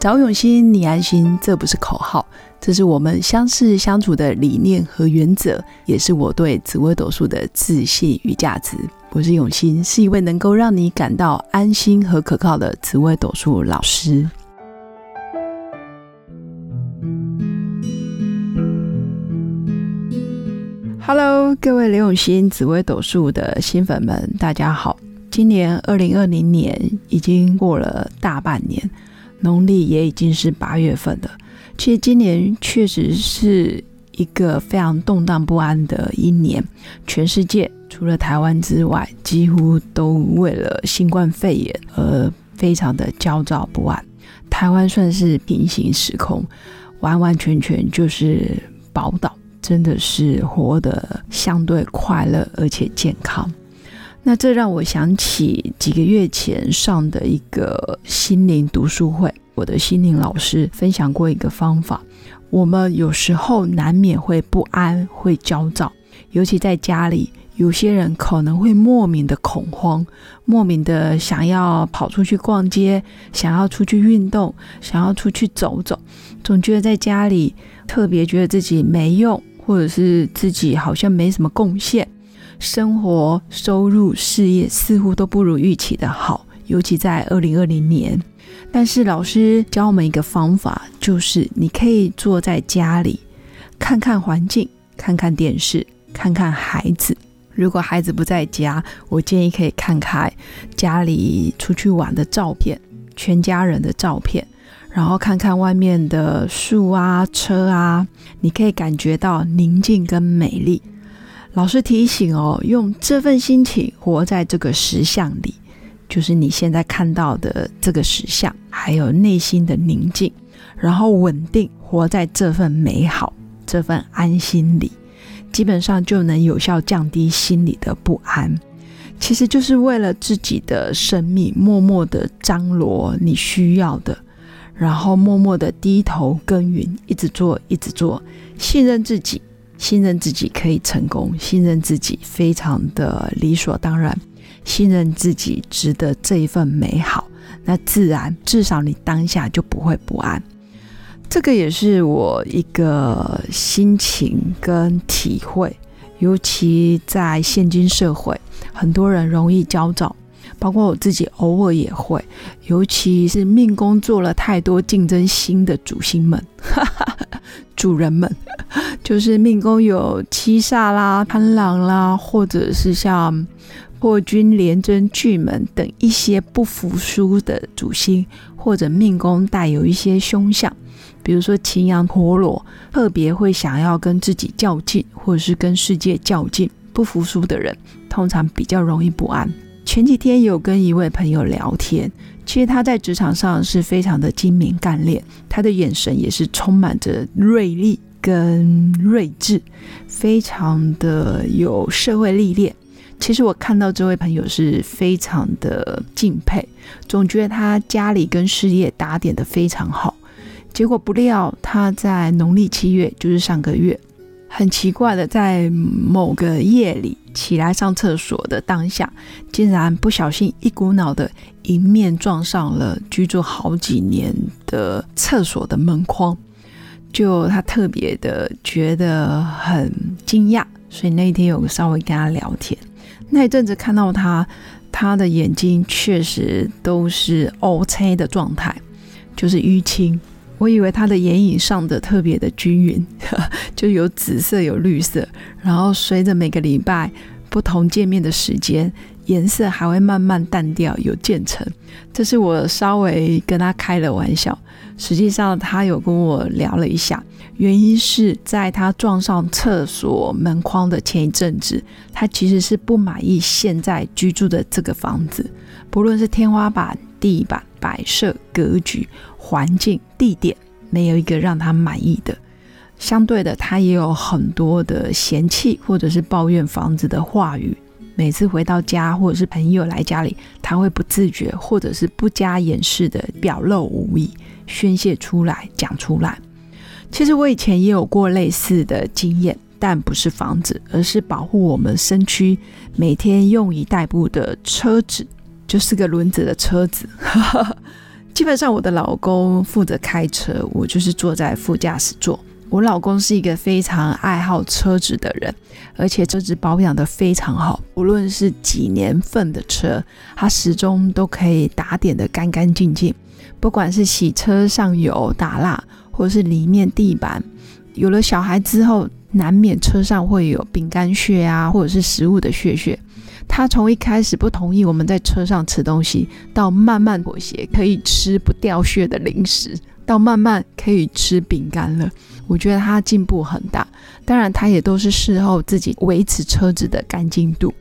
找永新，你安心，这不是口号，这是我们相识相处的理念和原则，也是我对紫微斗数的自信与价值。我是永新，是一位能够让你感到安心和可靠的紫微斗数老师。Hello，各位刘永新紫微斗数的新粉们，大家好！今年二零二零年已经过了大半年。农历也已经是八月份了。其实今年确实是一个非常动荡不安的一年，全世界除了台湾之外，几乎都为了新冠肺炎而非常的焦躁不安。台湾算是平行时空，完完全全就是宝岛，真的是活得相对快乐而且健康。那这让我想起几个月前上的一个心灵读书会，我的心灵老师分享过一个方法。我们有时候难免会不安、会焦躁，尤其在家里，有些人可能会莫名的恐慌，莫名的想要跑出去逛街，想要出去运动，想要出去走走，总觉得在家里特别觉得自己没用，或者是自己好像没什么贡献。生活、收入、事业似乎都不如预期的好，尤其在二零二零年。但是老师教我们一个方法，就是你可以坐在家里，看看环境，看看电视，看看孩子。如果孩子不在家，我建议可以看看家里出去玩的照片，全家人的照片，然后看看外面的树啊、车啊，你可以感觉到宁静跟美丽。老师提醒哦，用这份心情活在这个实相里，就是你现在看到的这个实相，还有内心的宁静，然后稳定活在这份美好、这份安心里，基本上就能有效降低心里的不安。其实就是为了自己的生命，默默的张罗你需要的，然后默默的低头耕耘，一直做，一直做，信任自己。信任自己可以成功，信任自己非常的理所当然，信任自己值得这一份美好，那自然至少你当下就不会不安。这个也是我一个心情跟体会，尤其在现今社会，很多人容易焦躁，包括我自己偶尔也会，尤其是命宫做了太多竞争心的主星们。主人们，就是命宫有七煞啦、贪狼啦，或者是像破军、廉贞、巨门等一些不服输的主星，或者命宫带有一些凶相，比如说擎羊、陀螺，特别会想要跟自己较劲，或者是跟世界较劲，不服输的人，通常比较容易不安。前几天有跟一位朋友聊天。其实他在职场上是非常的精明干练，他的眼神也是充满着锐利跟睿智，非常的有社会历练。其实我看到这位朋友是非常的敬佩，总觉得他家里跟事业打点的非常好。结果不料他在农历七月，就是上个月。很奇怪的，在某个夜里起来上厕所的当下，竟然不小心一股脑的迎面撞上了居住好几年的厕所的门框，就他特别的觉得很惊讶，所以那天有稍微跟他聊天，那一阵子看到他，他的眼睛确实都是 O C 的状态，就是淤青。我以为他的眼影上的特别的均匀，就有紫色有绿色，然后随着每个礼拜不同见面的时间，颜色还会慢慢淡掉，有渐层。这是我稍微跟他开了玩笑，实际上他有跟我聊了一下，原因是在他撞上厕所门框的前一阵子，他其实是不满意现在居住的这个房子，不论是天花板、地板、摆设、格局。环境、地点没有一个让他满意的，相对的，他也有很多的嫌弃或者是抱怨房子的话语。每次回到家或者是朋友来家里，他会不自觉或者是不加掩饰的表露无遗，宣泄出来，讲出来。其实我以前也有过类似的经验，但不是房子，而是保护我们身躯每天用以代步的车子，就是个轮子的车子。基本上我的老公负责开车，我就是坐在副驾驶座。我老公是一个非常爱好车子的人，而且车子保养的非常好，无论是几年份的车，他始终都可以打点的干干净净。不管是洗车上油打蜡，或者是里面地板，有了小孩之后，难免车上会有饼干屑啊，或者是食物的屑屑。他从一开始不同意我们在车上吃东西，到慢慢妥协，可以吃不掉屑的零食，到慢慢可以吃饼干了。我觉得他进步很大。当然，他也都是事后自己维持车子的干净度，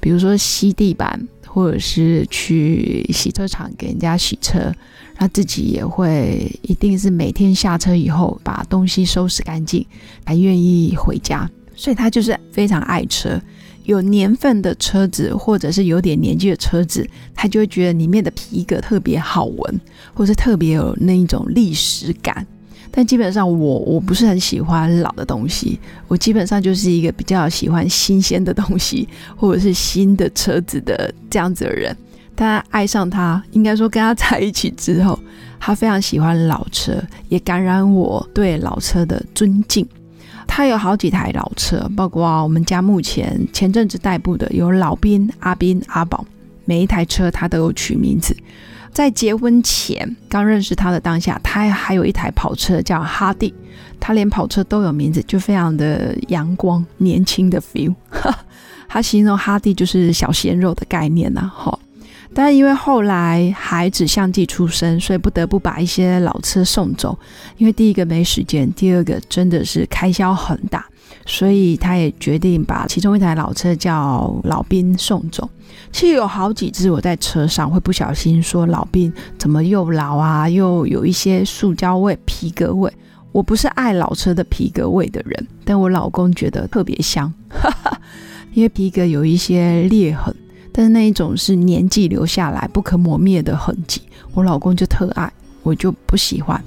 比如说吸地板，或者是去洗车场给人家洗车。他自己也会，一定是每天下车以后把东西收拾干净，才愿意回家。所以他就是非常爱车。有年份的车子，或者是有点年纪的车子，他就会觉得里面的皮革特别好闻，或是特别有那一种历史感。但基本上我我不是很喜欢老的东西，我基本上就是一个比较喜欢新鲜的东西，或者是新的车子的这样子的人。他爱上他，应该说跟他在一起之后，他非常喜欢老车，也感染我对老车的尊敬。他有好几台老车，包括我们家目前前阵子代步的有老兵、阿兵、阿宝，每一台车他都有取名字。在结婚前刚认识他的当下，他还有一台跑车叫哈迪，他连跑车都有名字，就非常的阳光、年轻的 feel。他形容哈迪就是小鲜肉的概念呐，哈。但因为后来孩子相继出生，所以不得不把一些老车送走。因为第一个没时间，第二个真的是开销很大，所以他也决定把其中一台老车叫老兵送走。其实有好几次我在车上会不小心说老兵怎么又老啊，又有一些塑胶味、皮革味。我不是爱老车的皮革味的人，但我老公觉得特别香，因为皮革有一些裂痕。但是那一种是年纪留下来不可磨灭的痕迹，我老公就特爱，我就不喜欢。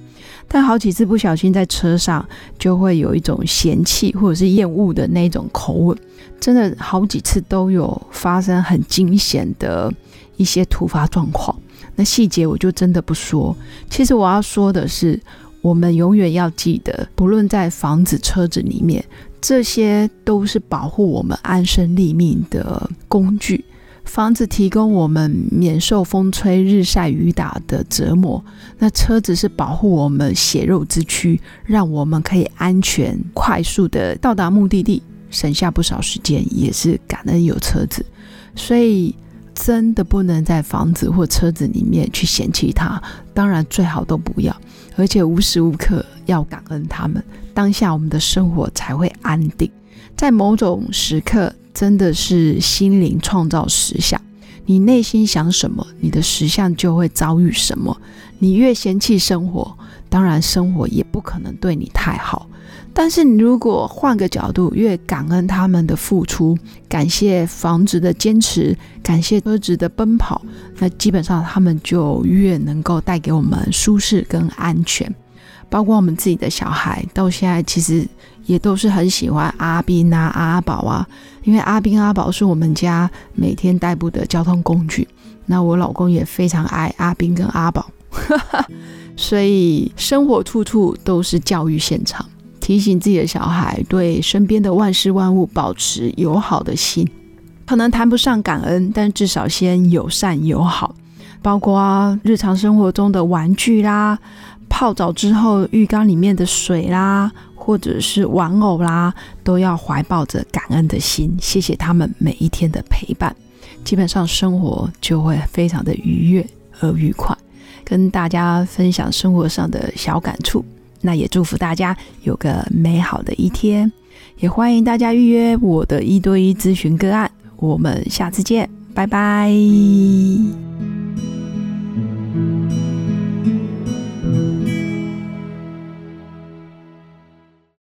但好几次不小心在车上，就会有一种嫌弃或者是厌恶的那种口吻，真的好几次都有发生很惊险的一些突发状况。那细节我就真的不说。其实我要说的是，我们永远要记得，不论在房子、车子里面，这些都是保护我们安身立命的工具。房子提供我们免受风吹日晒雨打的折磨，那车子是保护我们血肉之躯，让我们可以安全快速的到达目的地，省下不少时间，也是感恩有车子。所以真的不能在房子或车子里面去嫌弃它，当然最好都不要，而且无时无刻要感恩他们，当下我们的生活才会安定。在某种时刻。真的是心灵创造实相，你内心想什么，你的实相就会遭遇什么。你越嫌弃生活，当然生活也不可能对你太好。但是你如果换个角度，越感恩他们的付出，感谢房子的坚持，感谢车子的奔跑，那基本上他们就越能够带给我们舒适跟安全。包括我们自己的小孩，到现在其实也都是很喜欢阿斌啊、阿宝啊，因为阿斌、阿宝是我们家每天代步的交通工具。那我老公也非常爱阿斌跟阿宝，所以生活处处都是教育现场，提醒自己的小孩对身边的万事万物保持友好的心。可能谈不上感恩，但至少先友善友好，包括日常生活中的玩具啦。泡澡之后，浴缸里面的水啦，或者是玩偶啦，都要怀抱着感恩的心，谢谢他们每一天的陪伴。基本上生活就会非常的愉悦而愉快。跟大家分享生活上的小感触，那也祝福大家有个美好的一天。也欢迎大家预约我的一对一咨询个案。我们下次见，拜拜。